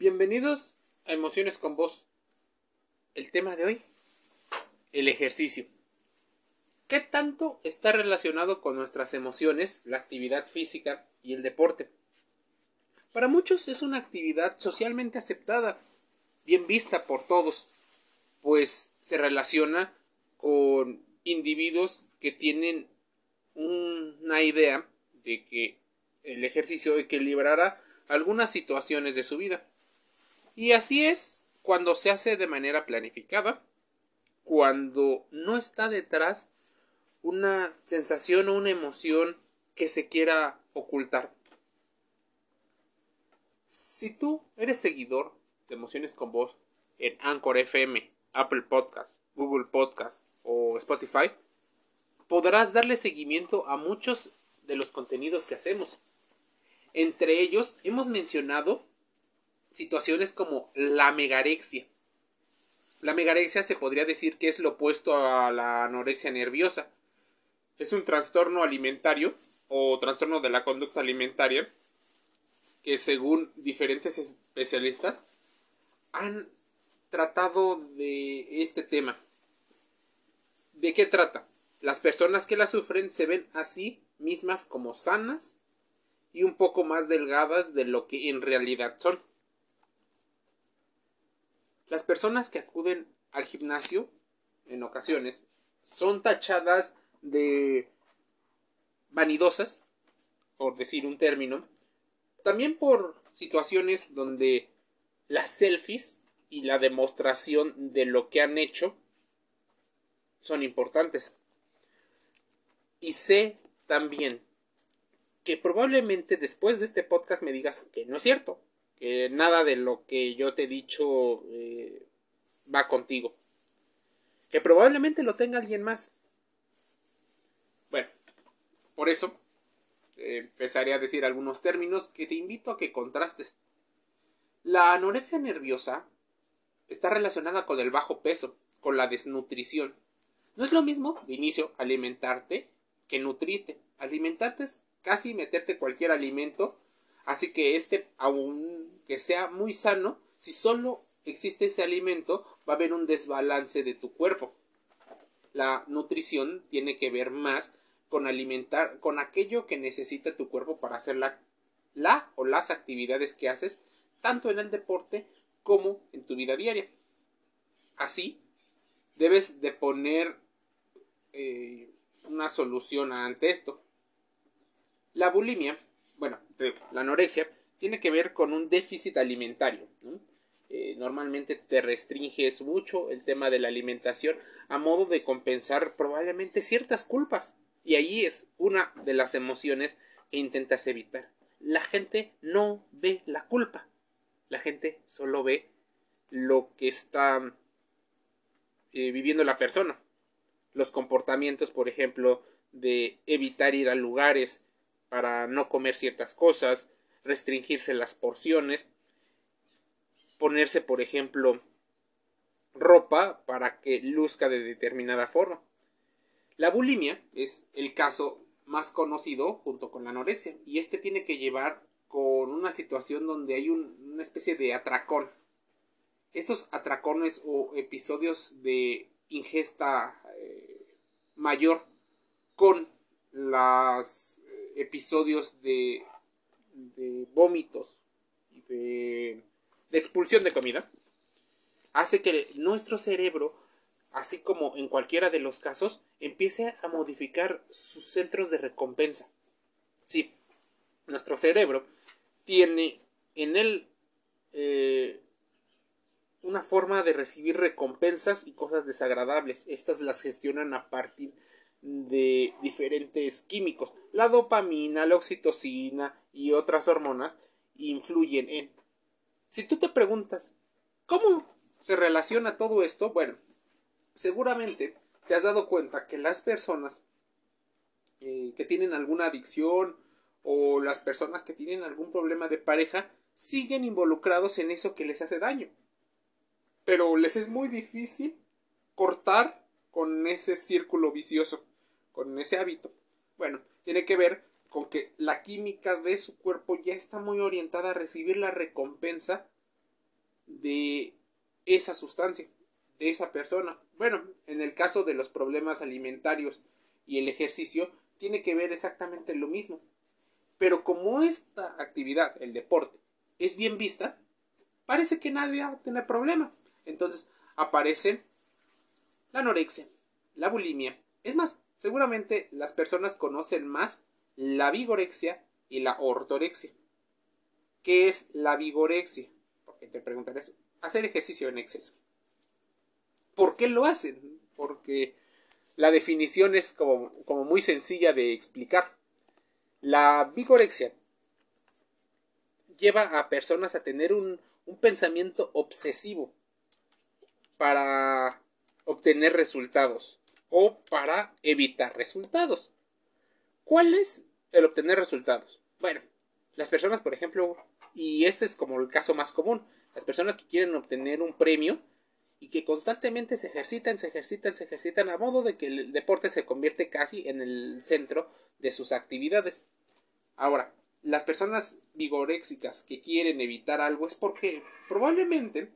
Bienvenidos a Emociones con Vos. El tema de hoy, el ejercicio. ¿Qué tanto está relacionado con nuestras emociones, la actividad física y el deporte? Para muchos es una actividad socialmente aceptada, bien vista por todos, pues se relaciona con individuos que tienen una idea de que el ejercicio equilibrará algunas situaciones de su vida. Y así es cuando se hace de manera planificada, cuando no está detrás una sensación o una emoción que se quiera ocultar. Si tú eres seguidor de Emociones con Voz en Anchor FM, Apple Podcast, Google Podcast o Spotify, podrás darle seguimiento a muchos de los contenidos que hacemos. Entre ellos hemos mencionado situaciones como la megarexia. La megarexia se podría decir que es lo opuesto a la anorexia nerviosa. Es un trastorno alimentario o trastorno de la conducta alimentaria que según diferentes especialistas han tratado de este tema. ¿De qué trata? Las personas que la sufren se ven a sí mismas como sanas y un poco más delgadas de lo que en realidad son. Las personas que acuden al gimnasio, en ocasiones, son tachadas de vanidosas, por decir un término, también por situaciones donde las selfies y la demostración de lo que han hecho son importantes. Y sé también que probablemente después de este podcast me digas que no es cierto, que nada de lo que yo te he dicho eh, va contigo. Que probablemente lo tenga alguien más. Bueno, por eso eh, empezaré a decir algunos términos que te invito a que contrastes. La anorexia nerviosa está relacionada con el bajo peso, con la desnutrición. No es lo mismo, de inicio, alimentarte que nutrirte. Alimentarte es casi meterte cualquier alimento Así que este, aunque sea muy sano, si solo existe ese alimento, va a haber un desbalance de tu cuerpo. La nutrición tiene que ver más con alimentar, con aquello que necesita tu cuerpo para hacer la, la o las actividades que haces, tanto en el deporte como en tu vida diaria. Así, debes de poner eh, una solución ante esto. La bulimia bueno, la anorexia tiene que ver con un déficit alimentario. Eh, normalmente te restringes mucho el tema de la alimentación a modo de compensar probablemente ciertas culpas. Y ahí es una de las emociones que intentas evitar. La gente no ve la culpa. La gente solo ve lo que está eh, viviendo la persona. Los comportamientos, por ejemplo, de evitar ir a lugares para no comer ciertas cosas, restringirse las porciones, ponerse, por ejemplo, ropa para que luzca de determinada forma. La bulimia es el caso más conocido junto con la anorexia y este tiene que llevar con una situación donde hay una especie de atracón. Esos atracones o episodios de ingesta eh, mayor con las episodios de, vómitos y de, de expulsión de comida, hace que nuestro cerebro, así como en cualquiera de los casos, empiece a modificar sus centros de recompensa. Sí, nuestro cerebro tiene en él eh, una forma de recibir recompensas y cosas desagradables. Estas las gestionan a partir de diferentes químicos. La dopamina, la oxitocina y otras hormonas influyen en. Si tú te preguntas, ¿cómo se relaciona todo esto? Bueno, seguramente te has dado cuenta que las personas eh, que tienen alguna adicción o las personas que tienen algún problema de pareja siguen involucrados en eso que les hace daño. Pero les es muy difícil cortar con ese círculo vicioso con ese hábito, bueno, tiene que ver con que la química de su cuerpo ya está muy orientada a recibir la recompensa de esa sustancia, de esa persona. Bueno, en el caso de los problemas alimentarios y el ejercicio, tiene que ver exactamente lo mismo. Pero como esta actividad, el deporte, es bien vista, parece que nadie va a tener problema. Entonces aparece la anorexia, la bulimia. Es más, seguramente las personas conocen más la vigorexia y la ortorexia. ¿Qué es la vigorexia? Porque te preguntarás, hacer ejercicio en exceso. ¿Por qué lo hacen? Porque la definición es como, muy sencilla de explicar. La vigorexia lleva a personas a tener un pensamiento obsesivo para obtener resultados o para evitar resultados. ¿Cuál es el obtener resultados? Bueno, las personas, por ejemplo, y este es como el caso más común, las personas que quieren obtener un premio y que constantemente se ejercitan, se ejercitan, se ejercitan a modo de que el deporte se convierte casi en el centro de sus actividades. Ahora, las personas vigoréxicas que quieren evitar algo es porque probablemente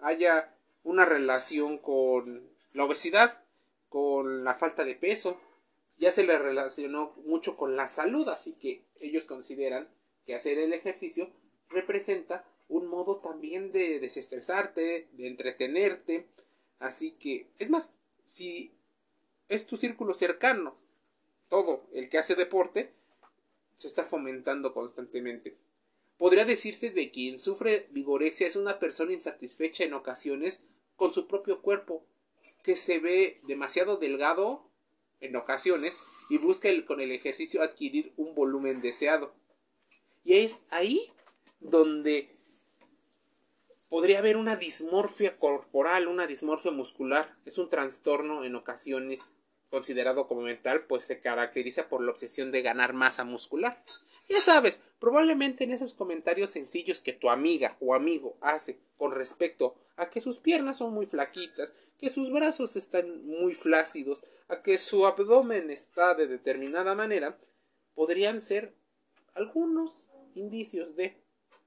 haya una relación con la obesidad, con la falta de peso, ya se le relacionó mucho con la salud, así que ellos consideran que hacer el ejercicio representa un modo también de desestresarte, de entretenerte, así que es más, si es tu círculo cercano, todo el que hace deporte, se está fomentando constantemente. Podría decirse de quien sufre vigorexia es una persona insatisfecha en ocasiones con su propio cuerpo, que se ve demasiado delgado en ocasiones y busca con el ejercicio adquirir un volumen deseado. Y es ahí donde podría haber una dismorfia corporal, una dismorfia muscular. Es un trastorno en ocasiones considerado como mental, pues se caracteriza por la obsesión de ganar masa muscular. Ya sabes, probablemente en esos comentarios sencillos que tu amiga o amigo hace con respecto a que sus piernas son muy flaquitas, que sus brazos están muy flácidos, a que su abdomen está de determinada manera, podrían ser algunos indicios de.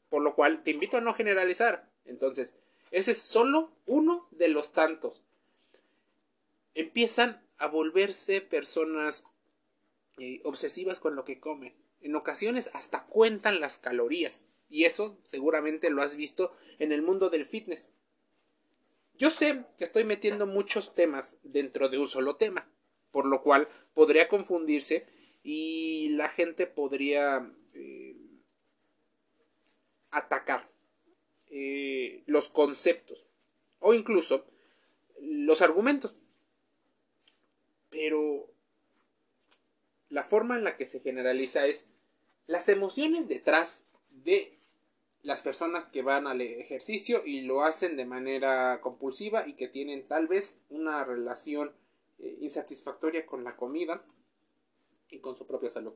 Por lo cual te invito a no generalizar. Entonces, ese es solo uno de los tantos. Empiezan a volverse personas eh, obsesivas con lo que comen. En ocasiones hasta cuentan las calorías. Y eso seguramente lo has visto en el mundo del fitness. Yo sé que estoy metiendo muchos temas dentro de un solo tema, por lo cual podría confundirse y la gente podría eh, atacar eh, los conceptos o incluso los argumentos. Pero la forma en la que se generaliza es las emociones detrás de las personas que van al ejercicio y lo hacen de manera compulsiva y que tienen tal vez una relación eh, insatisfactoria con la comida y con su propia salud.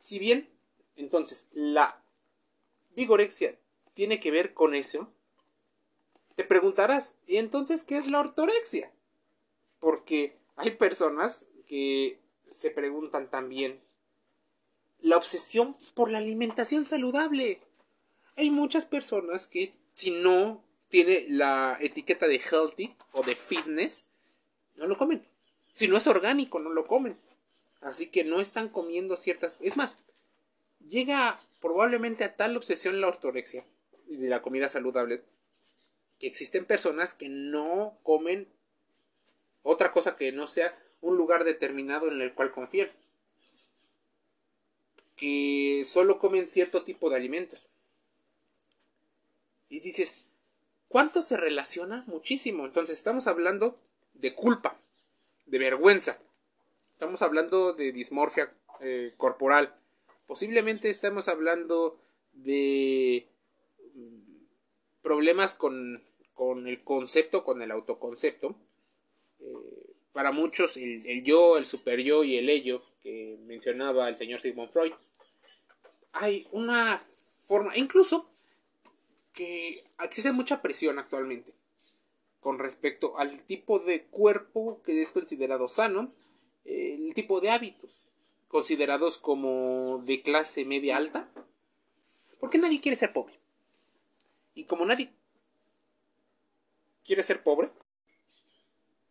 Si bien, entonces, la vigorexia tiene que ver con eso, te preguntarás, ¿y entonces qué es la ortorexia? Porque hay personas que se preguntan también, la obsesión por la alimentación saludable. Hay muchas personas que si no tiene la etiqueta de healthy o de fitness, no lo comen. Si no es orgánico, no lo comen. Así que no están comiendo ciertas... Es más, llega probablemente a tal obsesión la ortorexia y de la comida saludable que existen personas que no comen otra cosa que no sea un lugar determinado en el cual confían que solo comen cierto tipo de alimentos. Y dices, ¿cuánto se relaciona? Muchísimo. Entonces estamos hablando de culpa, de vergüenza. Estamos hablando de dismorfia eh, corporal. Posiblemente estamos hablando de mm, problemas con, con, el concepto, con el autoconcepto. Eh, para muchos el, el, yo, el super yo y el ello que mencionaba el señor Sigmund Freud hay una forma, incluso que existe mucha presión actualmente con respecto al tipo de cuerpo que es considerado sano, el tipo de hábitos considerados como de clase media alta, porque nadie quiere ser pobre. Y como nadie quiere ser pobre,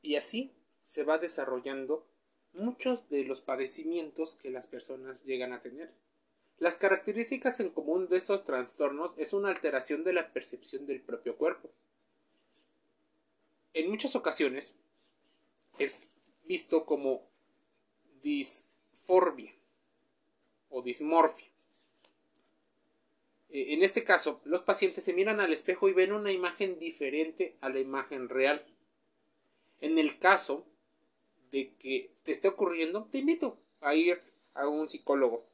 y así se va desarrollando muchos de los padecimientos que las personas llegan a tener. Las características en común de estos trastornos es una alteración de la percepción del propio cuerpo. En muchas ocasiones es visto como disforbia o dismorfia. Eh, en este caso, los pacientes se miran al espejo y ven una imagen diferente a la imagen real. En el caso de que te esté ocurriendo, te invito a ir a un psicólogo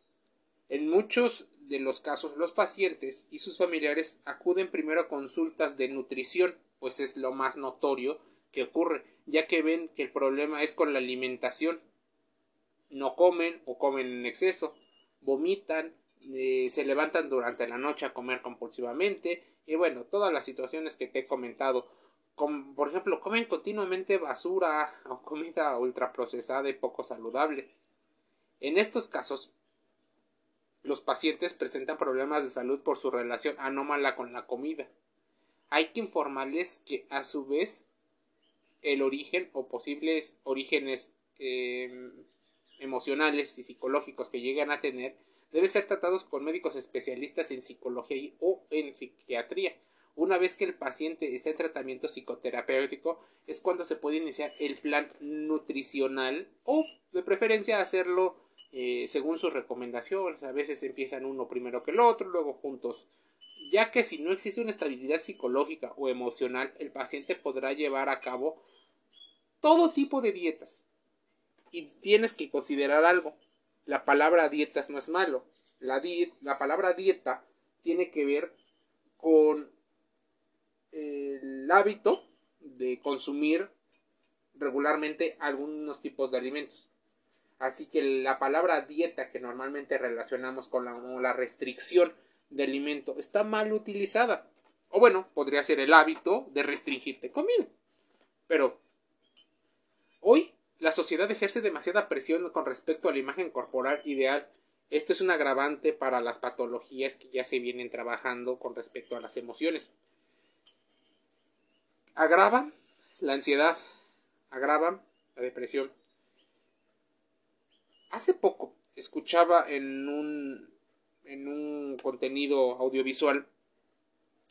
en muchos de los casos, los pacientes y sus familiares acuden primero a consultas de nutrición, pues es lo más notorio que ocurre, ya que ven que el problema es con la alimentación. No comen o comen en exceso, vomitan, eh, se levantan durante la noche a comer compulsivamente y bueno, todas las situaciones que te he comentado. por ejemplo, comen continuamente basura o comida ultraprocesada y poco saludable. En estos casos, los pacientes presentan problemas de salud por su relación anómala con la comida. Hay que informarles que a su vez el origen o posibles orígenes em, emocionales y psicológicos que llegan a tener deben ser tratados con médicos especialistas en psicología o en psiquiatría. Una vez que el paciente está en tratamiento psicoterapéutico es cuando se puede iniciar el plan nutricional o de preferencia hacerlo eh, según sus recomendaciones. A veces empiezan uno primero que el otro, luego juntos. Ya que si no existe una estabilidad psicológica o emocional, el paciente podrá llevar a cabo todo tipo de dietas. Y tienes que considerar algo. La palabra dietas no es malo. La, la palabra dieta tiene que ver con el hábito de consumir regularmente algunos tipos de alimentos. Así que la palabra dieta que normalmente relacionamos con la, restricción de alimento está mal utilizada. O bueno, podría ser el hábito de restringirte comida. Pero hoy la sociedad ejerce demasiada presión con respecto a la imagen corporal ideal. Esto es un agravante para las patologías que ya se vienen trabajando con respecto a las emociones. Agravan la ansiedad, agravan la depresión, Hace poco escuchaba en un, en un contenido audiovisual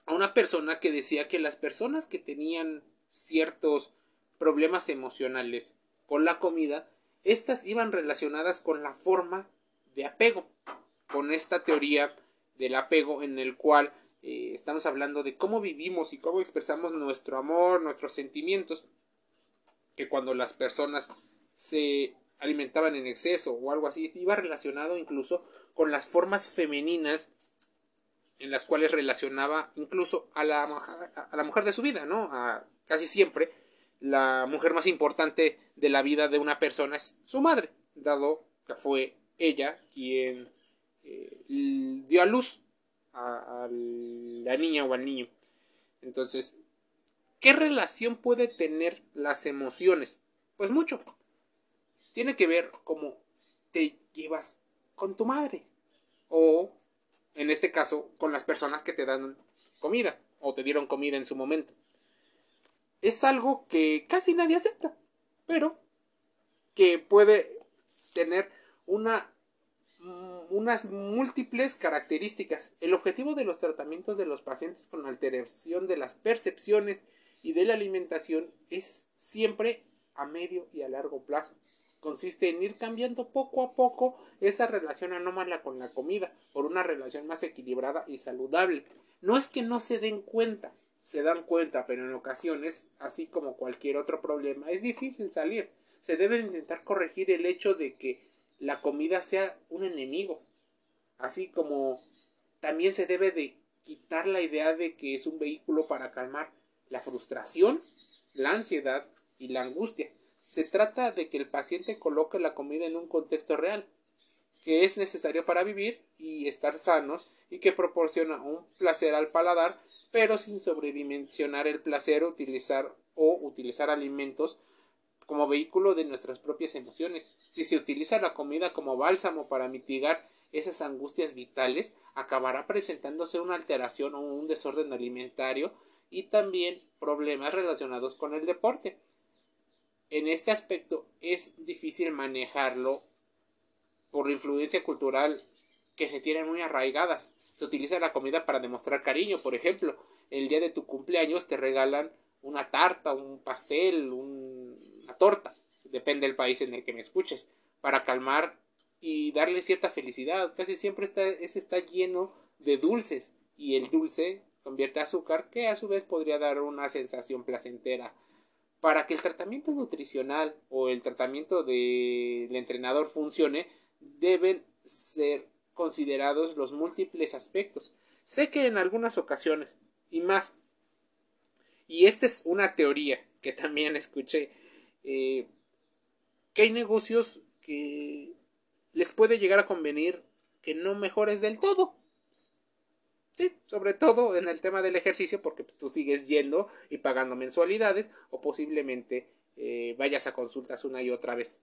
a una persona que decía que las personas que tenían ciertos problemas emocionales con la comida, estas iban relacionadas con la forma de apego, con esta teoría del apego en el cual eh, estamos hablando de cómo vivimos y cómo expresamos nuestro amor, nuestros sentimientos, que cuando las personas se alimentaban en exceso o algo así, iba relacionado incluso con las formas femeninas en las cuales relacionaba incluso a la, a la mujer de su vida, ¿no? A, casi siempre la mujer más importante de la vida de una persona es su madre, dado que fue ella quien eh, dio a luz a, a la niña o al niño. Entonces, ¿qué relación puede tener las emociones? Pues mucho tiene que ver cómo te llevas con tu madre o en este caso con las personas que te dan comida o te dieron comida en su momento. Es algo que casi nadie acepta, pero que puede tener una unas múltiples características. El objetivo de los tratamientos de los pacientes con alteración de las percepciones y de la alimentación es siempre a medio y a largo plazo consiste en ir cambiando poco a poco esa relación anómala con la comida por una relación más equilibrada y saludable. No es que no se den cuenta, se dan cuenta, pero en ocasiones, así como cualquier otro problema, es difícil salir. Se debe intentar corregir el hecho de que la comida sea un enemigo, así como también se debe de quitar la idea de que es un vehículo para calmar la frustración, la ansiedad y la angustia. Se trata de que el paciente coloque la comida en un contexto real, que es necesario para vivir y estar sanos y que proporciona un placer al paladar, pero sin sobredimensionar el placer utilizar o utilizar alimentos como vehículo de nuestras propias emociones. Si se utiliza la comida como bálsamo para mitigar esas angustias vitales, acabará presentándose una alteración o un desorden alimentario y también problemas relacionados con el deporte. En este aspecto es difícil manejarlo por la influencia cultural que se tienen muy arraigadas. Se utiliza la comida para demostrar cariño, por ejemplo, el día de tu cumpleaños te regalan una tarta, un pastel, una torta, depende del país en el que me escuches, para calmar y darle cierta felicidad. Casi siempre está, ese está lleno de dulces y el dulce convierte azúcar que a su vez podría dar una sensación placentera. Para que el tratamiento nutricional o el tratamiento del entrenador funcione, deben ser considerados los múltiples aspectos. Sé que en algunas ocasiones, y más, y esta es una teoría que también escuché, eh, que hay negocios que les puede llegar a convenir que no mejores del todo. Sí, sobre todo en el tema del ejercicio, porque tú sigues yendo y pagando mensualidades, o posiblemente eh, vayas a consultas una y otra vez.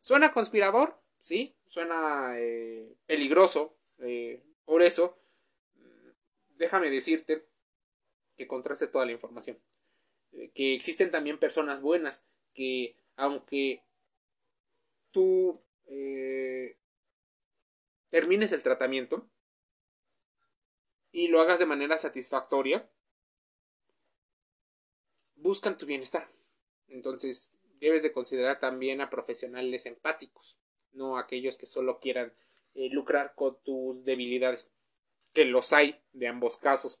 ¿Suena conspirador? Sí, suena eh, peligroso. Eh, por eso, déjame decirte que contrastes toda la información. que existen también personas buenas que, aunque tú termines el tratamiento y lo hagas de manera satisfactoria, buscan tu bienestar. Entonces, debes de considerar también a profesionales empáticos, no aquellos que solo quieran eh, lucrar con tus debilidades, que los hay de ambos casos.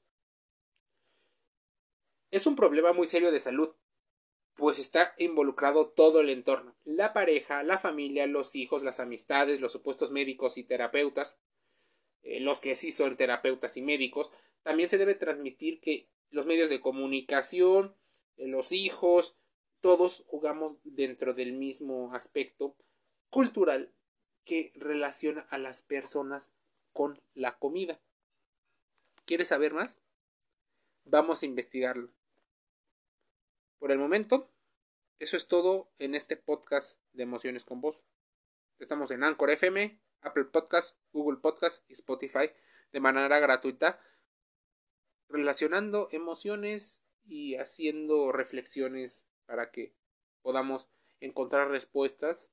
Es un problema muy serio de salud, pues está involucrado todo el entorno, la pareja, la familia, los hijos, las amistades, los supuestos médicos y terapeutas, eh, los que sí son terapeutas y médicos, también se debe transmitir que los medios de comunicación, eh, los hijos, todos jugamos dentro del mismo aspecto cultural que relaciona a las personas con la comida. ¿Quieres saber más? Vamos a investigarlo. Por el momento, eso es todo en este podcast de Emociones con Voz. Estamos en Anchor FM, Apple Podcast, Google Podcast y Spotify de manera gratuita, relacionando emociones y haciendo reflexiones para que podamos encontrar respuestas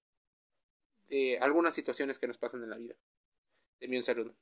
de algunas situaciones que nos pasan en la vida. De un saludo.